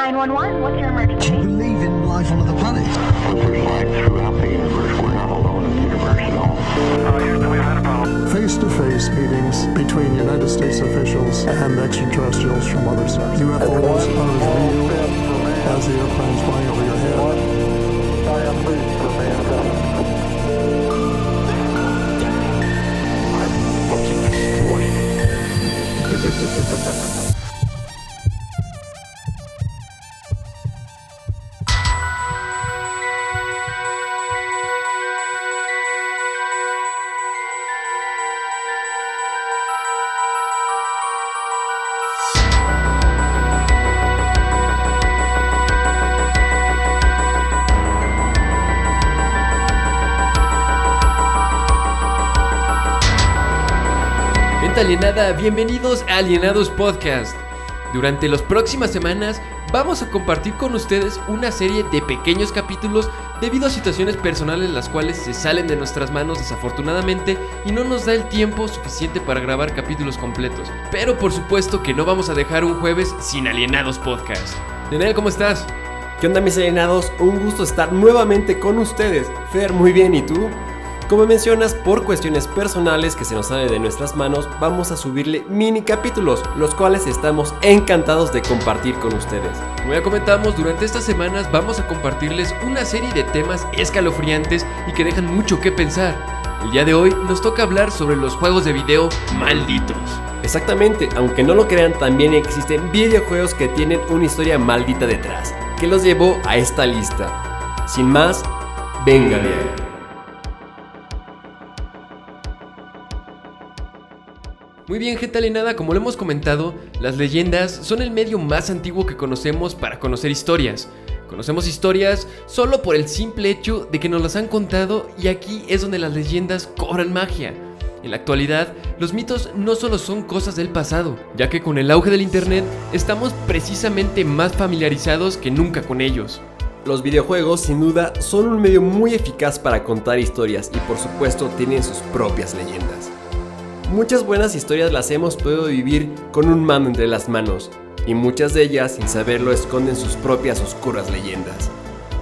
911, what's your emergency? Do you believe in life on other planets? throughout the universe. We're not alone in the universe at all. face-to-face meetings between United States officials and extraterrestrials from other stars. UFOs are as real as the airplanes flying over your head. Alienada, bienvenidos a Alienados Podcast. Durante las próximas semanas vamos a compartir con ustedes una serie de pequeños capítulos debido a situaciones personales las cuales se salen de nuestras manos desafortunadamente y no nos da el tiempo suficiente para grabar capítulos completos. Pero por supuesto que no vamos a dejar un jueves sin Alienados Podcast. Daniel, ¿cómo estás? ¿Qué onda mis alienados? Un gusto estar nuevamente con ustedes. Fer, muy bien, ¿y tú? Como mencionas, por cuestiones personales que se nos sale de nuestras manos, vamos a subirle mini capítulos, los cuales estamos encantados de compartir con ustedes. Como ya comentamos, durante estas semanas vamos a compartirles una serie de temas escalofriantes y que dejan mucho que pensar. El día de hoy nos toca hablar sobre los juegos de video malditos. Exactamente, aunque no lo crean, también existen videojuegos que tienen una historia maldita detrás, que los llevó a esta lista. Sin más, venga de ahí. Muy bien, gente alienada, como lo hemos comentado, las leyendas son el medio más antiguo que conocemos para conocer historias. Conocemos historias solo por el simple hecho de que nos las han contado y aquí es donde las leyendas cobran magia. En la actualidad, los mitos no solo son cosas del pasado, ya que con el auge del Internet estamos precisamente más familiarizados que nunca con ellos. Los videojuegos sin duda son un medio muy eficaz para contar historias y por supuesto tienen sus propias leyendas. Muchas buenas historias las hemos podido vivir con un mando entre las manos, y muchas de ellas, sin saberlo, esconden sus propias oscuras leyendas.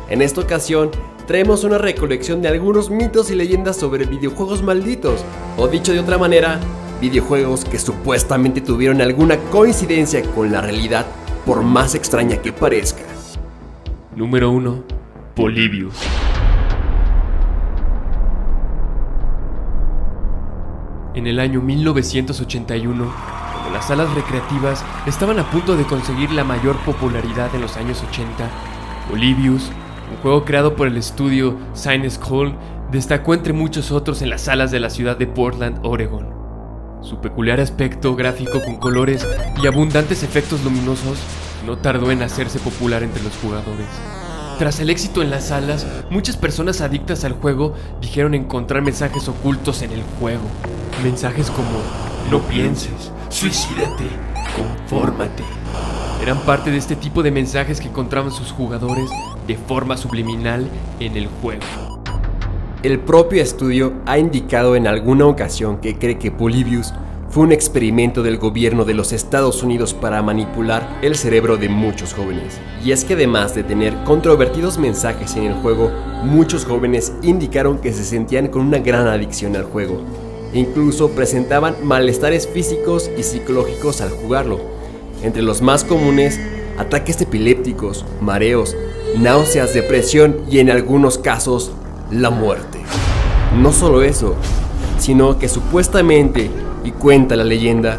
En esta ocasión, traemos una recolección de algunos mitos y leyendas sobre videojuegos malditos, o dicho de otra manera, videojuegos que supuestamente tuvieron alguna coincidencia con la realidad, por más extraña que parezca. Número 1. Polybius. En el año 1981, cuando las salas recreativas estaban a punto de conseguir la mayor popularidad en los años 80, Polybius, un juego creado por el estudio Science Hall, destacó entre muchos otros en las salas de la ciudad de Portland, Oregon. Su peculiar aspecto gráfico con colores y abundantes efectos luminosos no tardó en hacerse popular entre los jugadores. Tras el éxito en las salas, muchas personas adictas al juego dijeron encontrar mensajes ocultos en el juego. Mensajes como no pienses, suicídate, confórmate. Eran parte de este tipo de mensajes que encontraban sus jugadores de forma subliminal en el juego. El propio estudio ha indicado en alguna ocasión que cree que Polybius fue un experimento del gobierno de los Estados Unidos para manipular el cerebro de muchos jóvenes. Y es que además de tener controvertidos mensajes en el juego, muchos jóvenes indicaron que se sentían con una gran adicción al juego. Incluso presentaban malestares físicos y psicológicos al jugarlo. Entre los más comunes, ataques epilépticos, mareos, náuseas, depresión y en algunos casos, la muerte. No solo eso, sino que supuestamente, y cuenta la leyenda,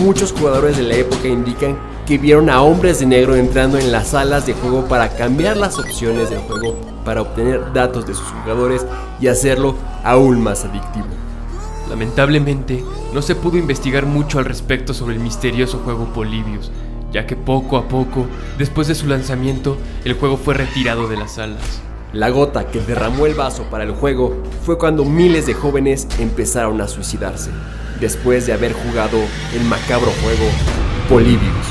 muchos jugadores de la época indican que vieron a hombres de negro entrando en las salas de juego para cambiar las opciones del juego para obtener datos de sus jugadores y hacerlo aún más adictivo. Lamentablemente, no se pudo investigar mucho al respecto sobre el misterioso juego Polybius, ya que poco a poco, después de su lanzamiento, el juego fue retirado de las salas. La gota que derramó el vaso para el juego fue cuando miles de jóvenes empezaron a suicidarse, después de haber jugado el macabro juego Polybius.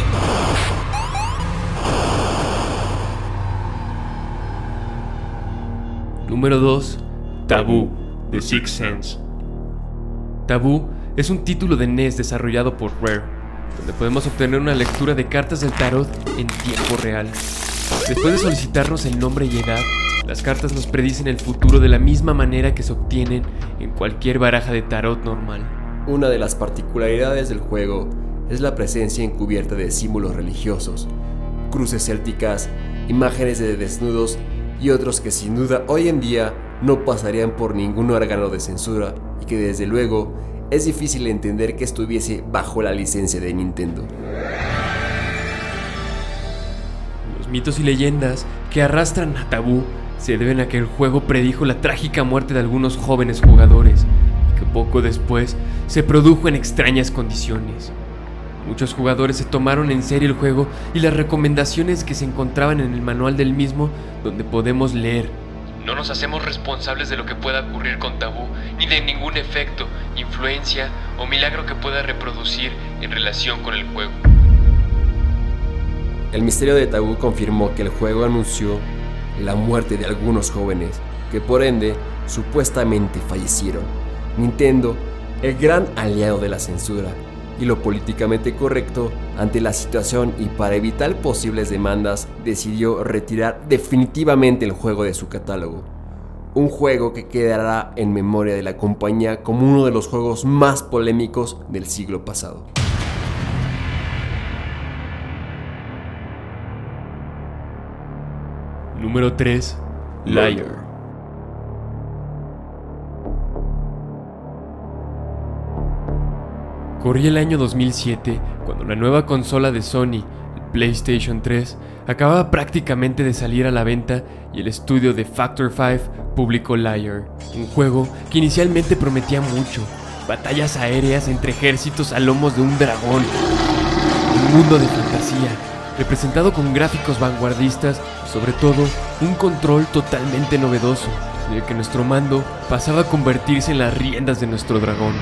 Número 2. Taboo, The Sixth Sense. Taboo es un título de NES desarrollado por Rare. donde podemos obtener una lectura de cartas del tarot en tiempo real. Después de solicitarnos el nombre y edad, las cartas nos predicen el futuro de la misma manera que se obtienen en cualquier baraja de tarot normal. Una de las particularidades del juego es la presencia encubierta de símbolos religiosos, cruces célticas, imágenes de desnudos y otros que sin duda hoy en día no pasarían por ningún órgano de censura y que desde luego es difícil entender que estuviese bajo la licencia de Nintendo. Los mitos y leyendas que arrastran a Tabú se deben a que el juego predijo la trágica muerte de algunos jóvenes jugadores que poco después se produjo en extrañas condiciones. Muchos jugadores se tomaron en serio el juego y las recomendaciones que se encontraban en el manual del mismo donde podemos leer. No nos hacemos responsables de lo que pueda ocurrir con Tabú, ni de ningún efecto, influencia o milagro que pueda reproducir en relación con el juego. El misterio de Tabú confirmó que el juego anunció la muerte de algunos jóvenes, que por ende supuestamente fallecieron. Nintendo, el gran aliado de la censura, y lo políticamente correcto ante la situación y para evitar posibles demandas decidió retirar definitivamente el juego de su catálogo. Un juego que quedará en memoria de la compañía como uno de los juegos más polémicos del siglo pasado. Número 3. Liar. Corría el año 2007 cuando la nueva consola de Sony, el PlayStation 3, acababa prácticamente de salir a la venta y el estudio de Factor 5 publicó Liar, un juego que inicialmente prometía mucho, batallas aéreas entre ejércitos a lomos de un dragón, un mundo de fantasía, representado con gráficos vanguardistas sobre todo un control totalmente novedoso, en el que nuestro mando pasaba a convertirse en las riendas de nuestro dragón.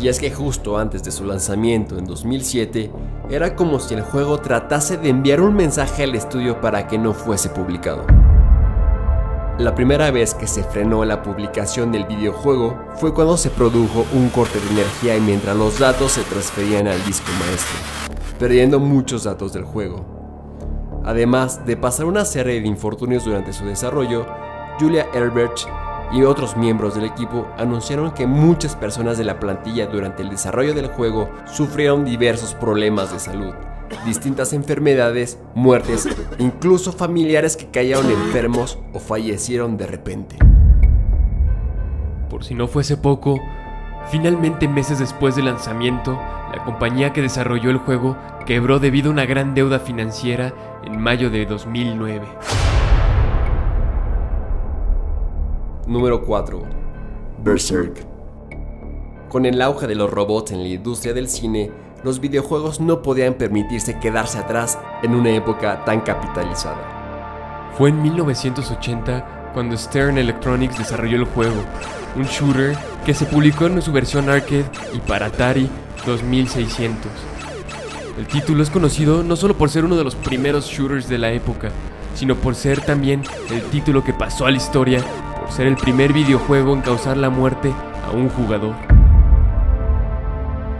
Y es que justo antes de su lanzamiento en 2007, era como si el juego tratase de enviar un mensaje al estudio para que no fuese publicado. La primera vez que se frenó la publicación del videojuego fue cuando se produjo un corte de energía y mientras los datos se transferían al disco maestro, perdiendo muchos datos del juego. Además de pasar una serie de infortunios durante su desarrollo, Julia Herbert y otros miembros del equipo anunciaron que muchas personas de la plantilla durante el desarrollo del juego sufrieron diversos problemas de salud, distintas enfermedades, muertes, incluso familiares que cayeron enfermos o fallecieron de repente. Por si no fuese poco, finalmente meses después del lanzamiento, la compañía que desarrolló el juego quebró debido a una gran deuda financiera en mayo de 2009. Número 4. Berserk. Con el auge de los robots en la industria del cine, los videojuegos no podían permitirse quedarse atrás en una época tan capitalizada. Fue en 1980 cuando Stern Electronics desarrolló el juego, un shooter que se publicó en su versión arcade y para Atari 2600. El título es conocido no solo por ser uno de los primeros shooters de la época, sino por ser también el título que pasó a la historia por ser el primer videojuego en causar la muerte a un jugador.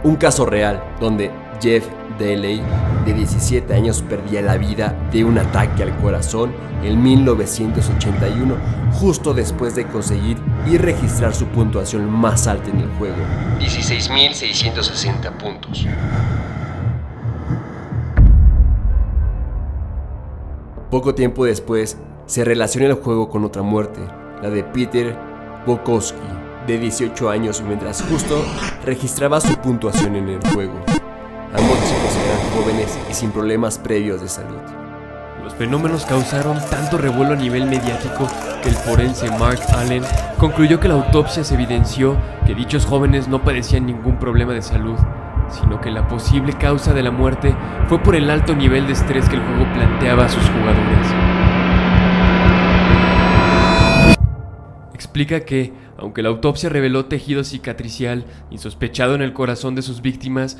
Un caso real donde Jeff Daley, de 17 años, perdía la vida de un ataque al corazón en 1981, justo después de conseguir y registrar su puntuación más alta en el juego, 16.660 puntos. Poco tiempo después, se relaciona el juego con otra muerte, la de Peter Bokowski, de 18 años, mientras justo registraba su puntuación en el juego. Ambos chicos eran jóvenes y sin problemas previos de salud. Los fenómenos causaron tanto revuelo a nivel mediático que el forense Mark Allen concluyó que la autopsia se evidenció que dichos jóvenes no padecían ningún problema de salud, sino que la posible causa de la muerte fue por el alto nivel de estrés que el juego planteaba a sus jugadores. Explica que, aunque la autopsia reveló tejido cicatricial insospechado en el corazón de sus víctimas,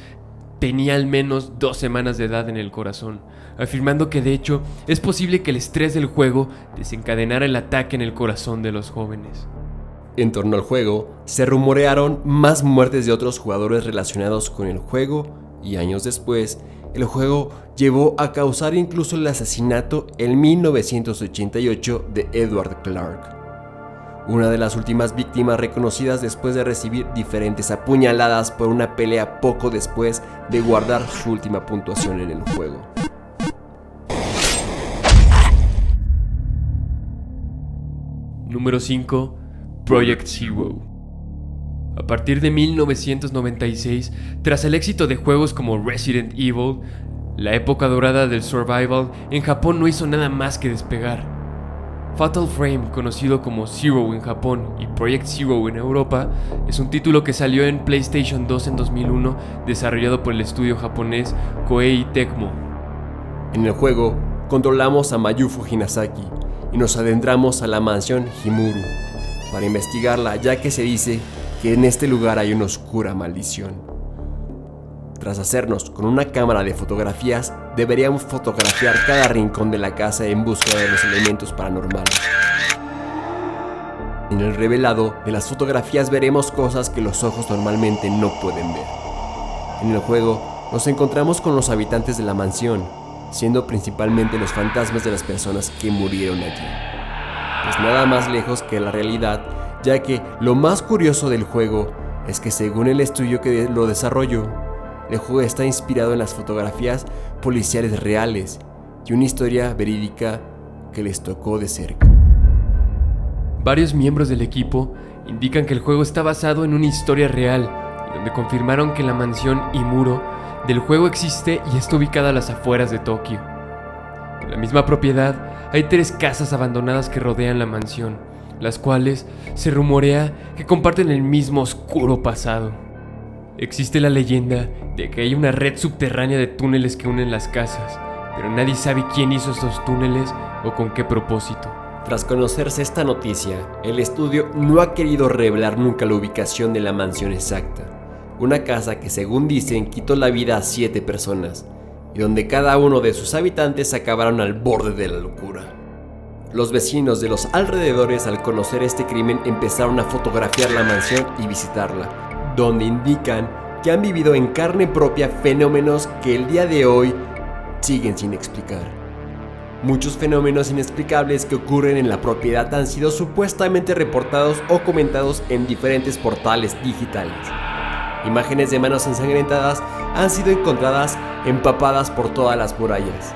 tenía al menos dos semanas de edad en el corazón, afirmando que de hecho es posible que el estrés del juego desencadenara el ataque en el corazón de los jóvenes. En torno al juego, se rumorearon más muertes de otros jugadores relacionados con el juego y años después, el juego llevó a causar incluso el asesinato en 1988 de Edward Clark, una de las últimas víctimas reconocidas después de recibir diferentes apuñaladas por una pelea poco después de guardar su última puntuación en el juego. Número 5. Project Zero. A partir de 1996, tras el éxito de juegos como Resident Evil, la época dorada del survival en Japón no hizo nada más que despegar. Fatal Frame, conocido como Zero en Japón y Project Zero en Europa, es un título que salió en PlayStation 2 en 2001, desarrollado por el estudio japonés Koei Tecmo. En el juego, controlamos a Mayufu Hinasaki y nos adentramos a la mansión Himuru para investigarla, ya que se dice que en este lugar hay una oscura maldición. Tras hacernos con una cámara de fotografías, deberíamos fotografiar cada rincón de la casa en busca de los elementos paranormales. En el revelado de las fotografías veremos cosas que los ojos normalmente no pueden ver. En el juego nos encontramos con los habitantes de la mansión, siendo principalmente los fantasmas de las personas que murieron allí. Pues nada más lejos que la realidad, ya que lo más curioso del juego es que según el estudio que lo desarrolló, el juego está inspirado en las fotografías policiales reales y una historia verídica que les tocó de cerca. Varios miembros del equipo indican que el juego está basado en una historia real, donde confirmaron que la mansión Imuro del juego existe y está ubicada a las afueras de Tokio. En la misma propiedad hay tres casas abandonadas que rodean la mansión, las cuales se rumorea que comparten el mismo oscuro pasado. Existe la leyenda de que hay una red subterránea de túneles que unen las casas, pero nadie sabe quién hizo estos túneles o con qué propósito. Tras conocerse esta noticia, el estudio no ha querido revelar nunca la ubicación de la mansión exacta. Una casa que según dicen quitó la vida a siete personas, y donde cada uno de sus habitantes acabaron al borde de la locura. Los vecinos de los alrededores al conocer este crimen empezaron a fotografiar la mansión y visitarla, donde indican que han vivido en carne propia fenómenos que el día de hoy siguen sin explicar. Muchos fenómenos inexplicables que ocurren en la propiedad han sido supuestamente reportados o comentados en diferentes portales digitales. Imágenes de manos ensangrentadas han sido encontradas empapadas por todas las murallas.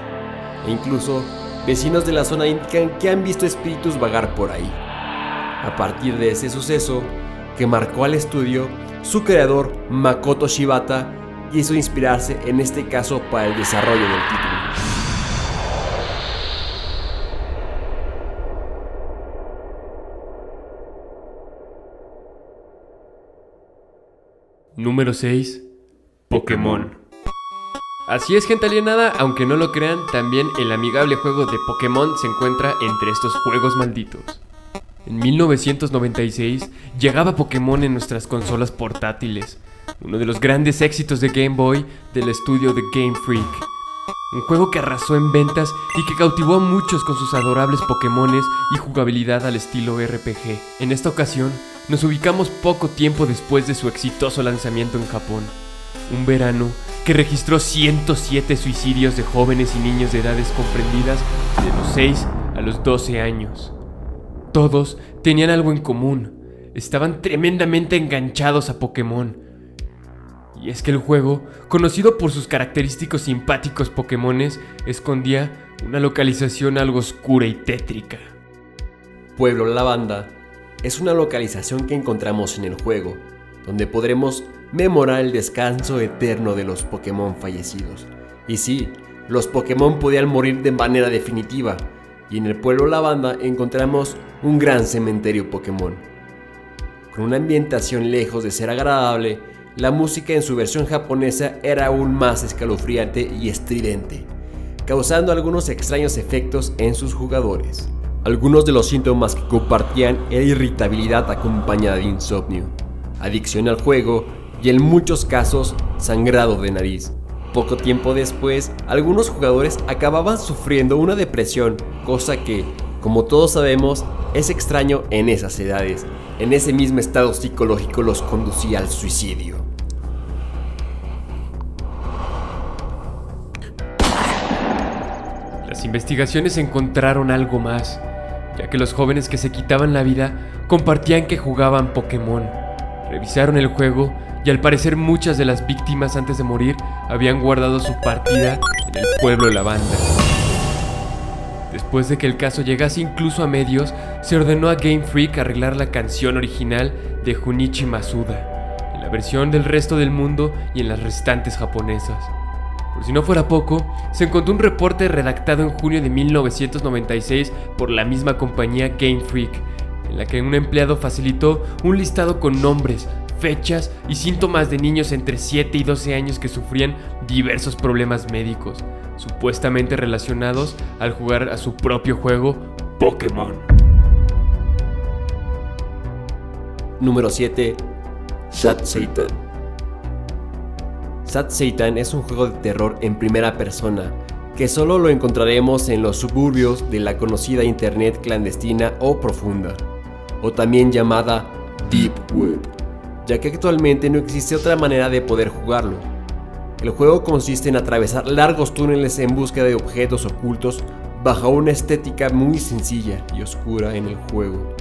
E incluso vecinos de la zona indican que han visto espíritus vagar por ahí. A partir de ese suceso, que marcó al estudio, su creador, Makoto Shibata, quiso inspirarse en este caso para el desarrollo del título. Número 6. Pokémon. Así es, gente alienada, aunque no lo crean, también el amigable juego de Pokémon se encuentra entre estos juegos malditos. En 1996 llegaba Pokémon en nuestras consolas portátiles, uno de los grandes éxitos de Game Boy del estudio de Game Freak. Un juego que arrasó en ventas y que cautivó a muchos con sus adorables Pokémones y jugabilidad al estilo RPG. En esta ocasión, nos ubicamos poco tiempo después de su exitoso lanzamiento en Japón. Un verano que registró 107 suicidios de jóvenes y niños de edades comprendidas de los 6 a los 12 años. Todos tenían algo en común. Estaban tremendamente enganchados a Pokémon. Y es que el juego, conocido por sus característicos simpáticos Pokémones, escondía una localización algo oscura y tétrica. Pueblo Lavanda es una localización que encontramos en el juego, donde podremos memorar el descanso eterno de los Pokémon fallecidos. Y sí, los Pokémon podían morir de manera definitiva, y en el pueblo Lavanda encontramos un gran cementerio Pokémon. Con una ambientación lejos de ser agradable, la música en su versión japonesa era aún más escalofriante y estridente, causando algunos extraños efectos en sus jugadores. Algunos de los síntomas que compartían era irritabilidad acompañada de insomnio, adicción al juego y en muchos casos sangrado de nariz. Poco tiempo después, algunos jugadores acababan sufriendo una depresión, cosa que, Como todos sabemos, es extraño en esas edades. En ese mismo estado psicológico los conducía al suicidio. Las investigaciones encontraron algo más, ya que los jóvenes que se quitaban la vida compartían que jugaban Pokémon. Revisaron el juego y al parecer muchas de las víctimas antes de morir habían guardado su partida en el pueblo de la banda. Después de que el caso llegase incluso a medios, se ordenó a Game Freak arreglar la canción original de Junichi Masuda, en la versión del resto del mundo y en las restantes japonesas. Por si no fuera poco, se encontró un reporte redactado en junio de 1996 por la misma compañía Game Freak, en la que un empleado facilitó un listado con nombres, fechas y síntomas de niños entre 7 y 12 años que sufrían diversos problemas médicos, supuestamente relacionados al jugar a su propio juego Pokémon. Número 7. Sat Satan. Sat Satan es un juego de terror en primera persona que solo lo encontraremos en los suburbios de la conocida internet clandestina o profunda, o también llamada Deep Web, ya que actualmente no existe otra manera de poder jugarlo. El juego consiste en atravesar largos túneles en búsqueda de objetos ocultos bajo una estética muy sencilla y oscura en el juego.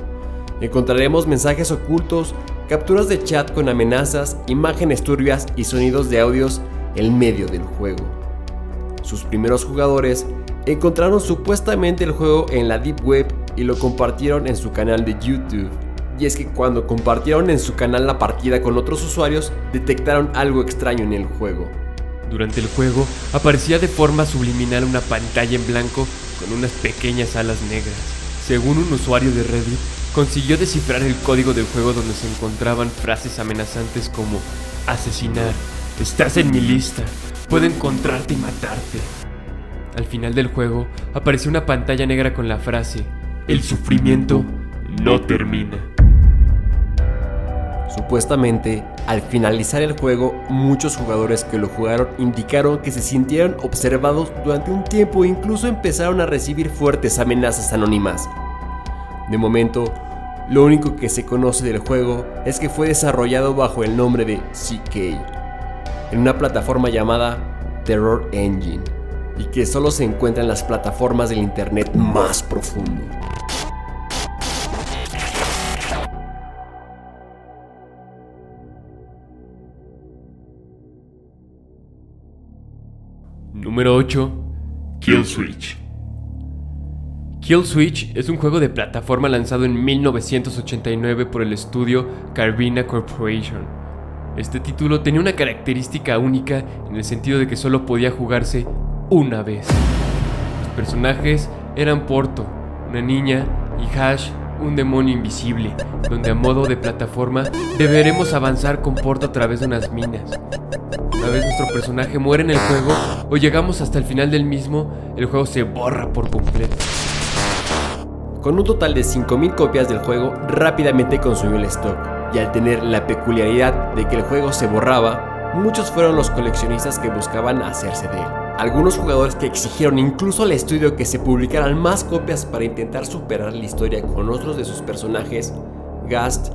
Encontraremos mensajes ocultos, capturas de chat con amenazas, imágenes turbias y sonidos de audios en medio del juego. Sus primeros jugadores encontraron supuestamente el juego en la Deep Web y lo compartieron en su canal de YouTube. Y es que cuando compartieron en su canal la partida con otros usuarios, detectaron algo extraño en el juego. Durante el juego aparecía de forma subliminal una pantalla en blanco con unas pequeñas alas negras. Según un usuario de Reddit, consiguió descifrar el código del juego donde se encontraban frases amenazantes como asesinar, estás en mi lista, puedo encontrarte y matarte. Al final del juego apareció una pantalla negra con la frase, el sufrimiento no termina. Supuestamente, al finalizar el juego, muchos jugadores que lo jugaron indicaron que se sintieron observados durante un tiempo e incluso empezaron a recibir fuertes amenazas anónimas. De momento, lo único que se conoce del juego es que fue desarrollado bajo el nombre de CK, en una plataforma llamada Terror Engine, y que solo se encuentra en las plataformas del Internet más profundo. Número 8. Kill Switch. Kill Switch es un juego de plataforma lanzado en 1989 por el estudio Carvina Corporation. Este título tenía una característica única en el sentido de que solo podía jugarse una vez. Los personajes eran Porto, una niña, y Hash, un demonio invisible, donde a modo de plataforma deberemos avanzar con Porto a través de unas minas. Una vez nuestro personaje muere en el juego o llegamos hasta el final del mismo, el juego se borra por completo. Con un total de 5.000 copias del juego, rápidamente consumió el stock, y al tener la peculiaridad de que el juego se borraba, muchos fueron los coleccionistas que buscaban hacerse de él. Algunos jugadores que exigieron incluso al estudio que se publicaran más copias para intentar superar la historia con otros de sus personajes, Gast,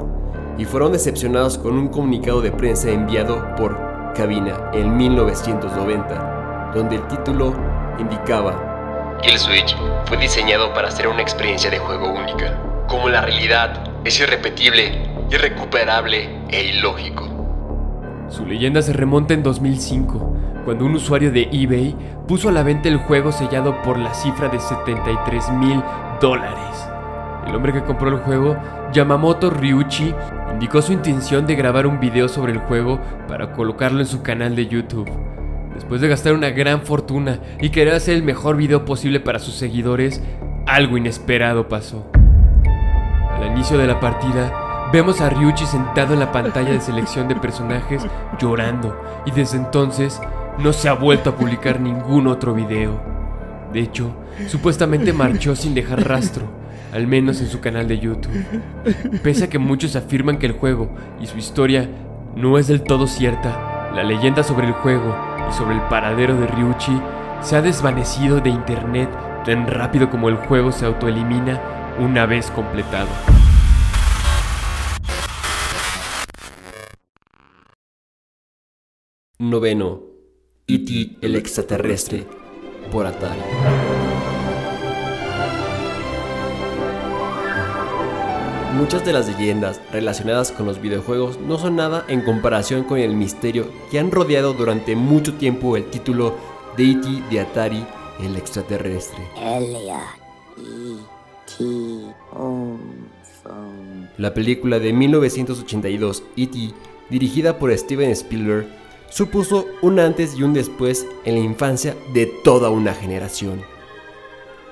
y fueron decepcionados con un comunicado de prensa enviado por Cabina en 1990, donde el título indicaba Kill Switch fue diseñado para ser una experiencia de juego única. Como la realidad es irrepetible, irrecuperable e ilógico. Su leyenda se remonta en 2005, cuando un usuario de eBay puso a la venta el juego sellado por la cifra de 73 mil dólares. El hombre que compró el juego, Yamamoto Ryuchi, indicó su intención de grabar un video sobre el juego para colocarlo en su canal de YouTube. Después de gastar una gran fortuna y querer hacer el mejor video posible para sus seguidores, algo inesperado pasó. Al inicio de la partida, vemos a Ryuchi sentado en la pantalla de selección de personajes llorando y desde entonces no se ha vuelto a publicar ningún otro video. De hecho, supuestamente marchó sin dejar rastro, al menos en su canal de YouTube. Pese a que muchos afirman que el juego y su historia no es del todo cierta, la leyenda sobre el juego y sobre el paradero de Ryuchi se ha desvanecido de internet tan rápido como el juego se autoelimina una vez completado. Noveno. E.T. el extraterrestre por Atari. Muchas de las leyendas relacionadas con los videojuegos no son nada en comparación con el misterio que han rodeado durante mucho tiempo el título de E.T. de Atari, el extraterrestre. La película de 1982, E.T., dirigida por Steven Spielberg, supuso un antes y un después en la infancia de toda una generación.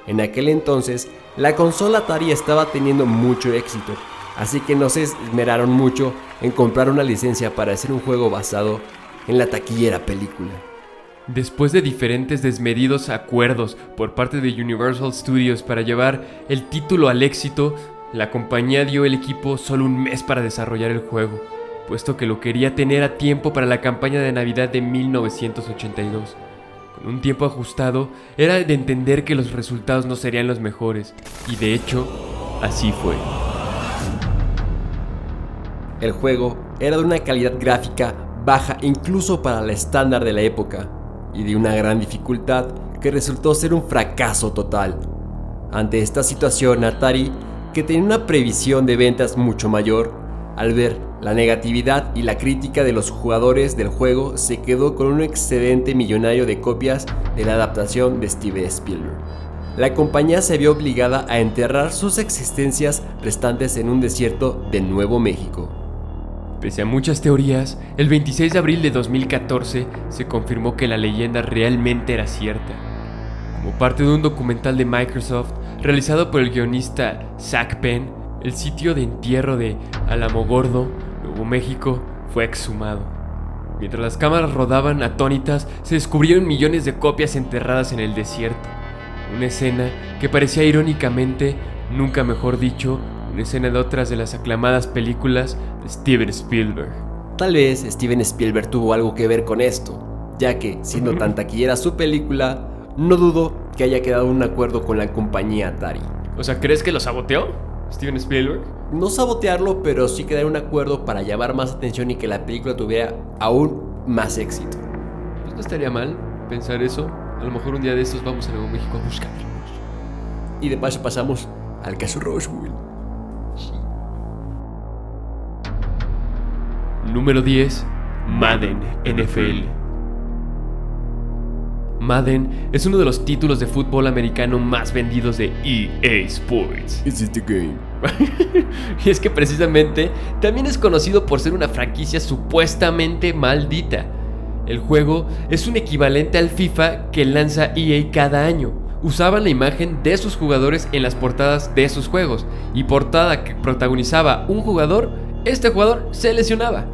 En aquel entonces, la consola Atari estaba teniendo mucho éxito, así que no se esmeraron mucho en comprar una licencia para hacer un juego basado en la taquillera película. Después de diferentes desmedidos acuerdos por parte de Universal Studios para llevar el título al éxito, la compañía dio al equipo solo un mes para desarrollar el juego, puesto que lo quería tener a tiempo para la campaña de Navidad de 1982. Un tiempo ajustado, era de entender que los resultados no serían los mejores, y de hecho, así fue. El juego era de una calidad gráfica baja incluso para el estándar de la época, y de una gran dificultad que resultó ser un fracaso total. Ante esta situación, Atari, que tenía una previsión de ventas mucho mayor, al ver la negatividad y la crítica de los jugadores del juego, se quedó con un excedente millonario de copias de la adaptación de Steven Spielberg. La compañía se vio obligada a enterrar sus existencias restantes en un desierto de Nuevo México. Pese a muchas teorías, el 26 de abril de 2014 se confirmó que la leyenda realmente era cierta. Como parte de un documental de Microsoft realizado por el guionista Zach Penn, el sitio de entierro de Alamogordo, Nuevo México, fue exhumado. Mientras las cámaras rodaban atónitas, se descubrieron millones de copias enterradas en el desierto. Una escena que parecía irónicamente, nunca mejor dicho, una escena de otras de las aclamadas películas de Steven Spielberg. Tal vez Steven Spielberg tuvo algo que ver con esto, ya que, siendo tan taquillera su película, no dudo que haya quedado un acuerdo con la compañía Atari. O sea, ¿crees que lo saboteó Steven Spielberg? No sabotearlo, pero sí quedar un acuerdo para llamar más atención y que la película tuviera aún más éxito. Pues no estaría mal pensar eso. A lo mejor un día de estos vamos a Nuevo México a buscarlos. Y de paso pasamos al caso Roswell. Número 10. Madden NFL. Madden es uno de los títulos de fútbol americano más vendidos de EA Sports. Is it the game? y es que precisamente también es conocido por ser una franquicia supuestamente maldita. El juego es un equivalente al FIFA que lanza EA cada año. Usaban la imagen de sus jugadores en las portadas de sus juegos y portada que protagonizaba un jugador, este jugador se lesionaba.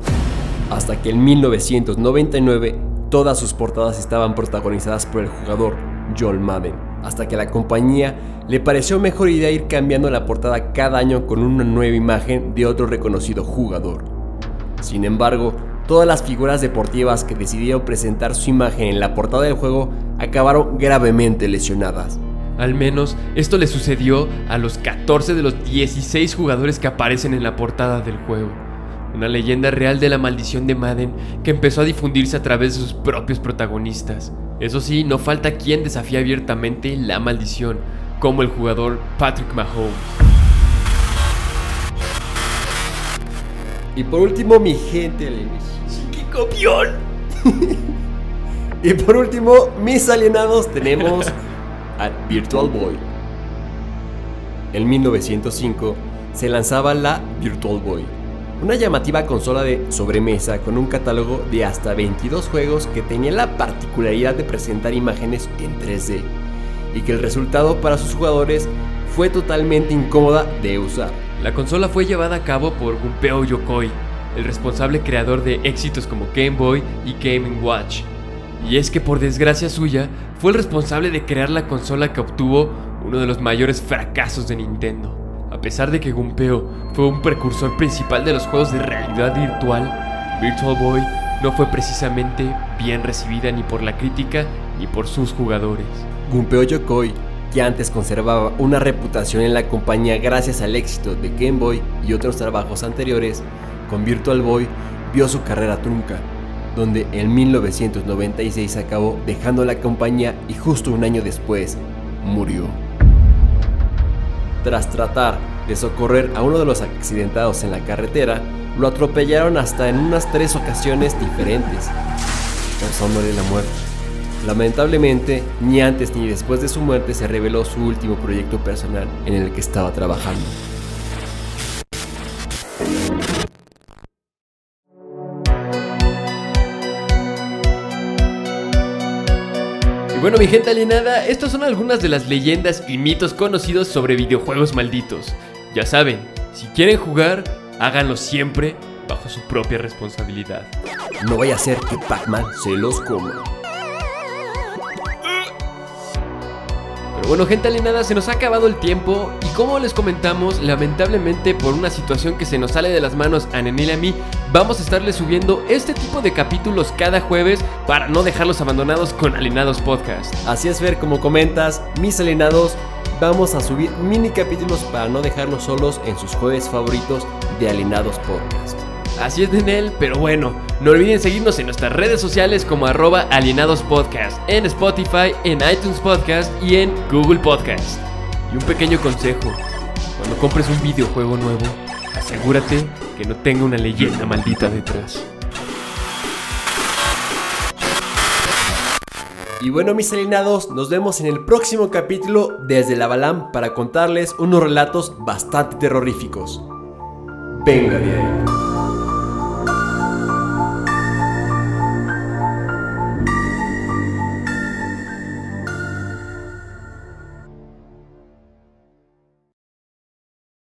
Hasta que en 1999 todas sus portadas estaban protagonizadas por el jugador Joel Madden, hasta que a la compañía le pareció mejor idea ir cambiando la portada cada año con una nueva imagen de otro reconocido jugador. Sin embargo, todas las figuras deportivas que decidieron presentar su imagen en la portada del juego acabaron gravemente lesionadas. Al menos esto le sucedió a los 14 de los 16 jugadores que aparecen en la portada del juego. Una leyenda real de la maldición de Madden que empezó a difundirse a través de sus propios protagonistas. Eso sí, no falta quien desafía abiertamente la maldición, como el jugador Patrick Mahomes. Y por último, mi gente, ¡Qué copión! y por último, mis alienados, tenemos a Virtual Boy. En 1905 se lanzaba la Virtual Boy, una llamativa consola de sobremesa con un catálogo de hasta 22 juegos que tenía la particularidad de presentar imágenes en 3D y que el resultado para sus jugadores fue totalmente incómoda de usar. La consola fue llevada a cabo por Gunpeo Yokoi, el responsable creador de éxitos como Game Boy y Game Watch. Y es que por desgracia suya, fue el responsable de crear la consola que obtuvo uno de los mayores fracasos de Nintendo. A pesar de que Gunpeo fue un precursor principal de los juegos de realidad virtual, Virtual Boy no fue precisamente bien recibida ni por la crítica ni por sus jugadores. Gunpeo Yokoi, que antes conservaba una reputación en la compañía gracias al éxito de Game Boy y otros trabajos anteriores, con Virtual Boy vio su carrera trunca, donde en 1996 acabó dejando la compañía y justo un año después murió. Tras tratar de socorrer a uno de los accidentados en la carretera, lo atropellaron hasta en unas tres ocasiones diferentes, causándole la muerte. Lamentablemente, ni antes ni después de su muerte se reveló su último proyecto personal en el que estaba trabajando. Bueno, mi gente alienada, estas son algunas de las leyendas y mitos conocidos sobre videojuegos malditos. Ya saben, si quieren jugar, háganlo siempre bajo su propia responsabilidad. No vaya a ser que Pac-Man se los coma. Pero bueno, gente alienada, se nos ha acabado el tiempo y como les comentamos, lamentablemente por una situación que se nos sale de las manos a Nenel y a mí, vamos a estarles subiendo este tipo de capítulos cada jueves para no dejarlos abandonados con Alienados Podcast. Así es, ver como comentas, mis alienados, vamos a subir mini capítulos para no dejarlos solos en sus jueves favoritos de Alienados Podcast. Así es, Nenel, pero bueno, no olviden seguirnos en nuestras redes sociales como arroba alienados podcast, en Spotify, en iTunes Podcast y en Google Podcast. Y un pequeño consejo, cuando compres un videojuego nuevo, asegúrate que no tenga una leyenda maldita detrás. Y bueno, mis alienados, nos vemos en el próximo capítulo desde la Balam para contarles unos relatos bastante terroríficos. Venga de ahí.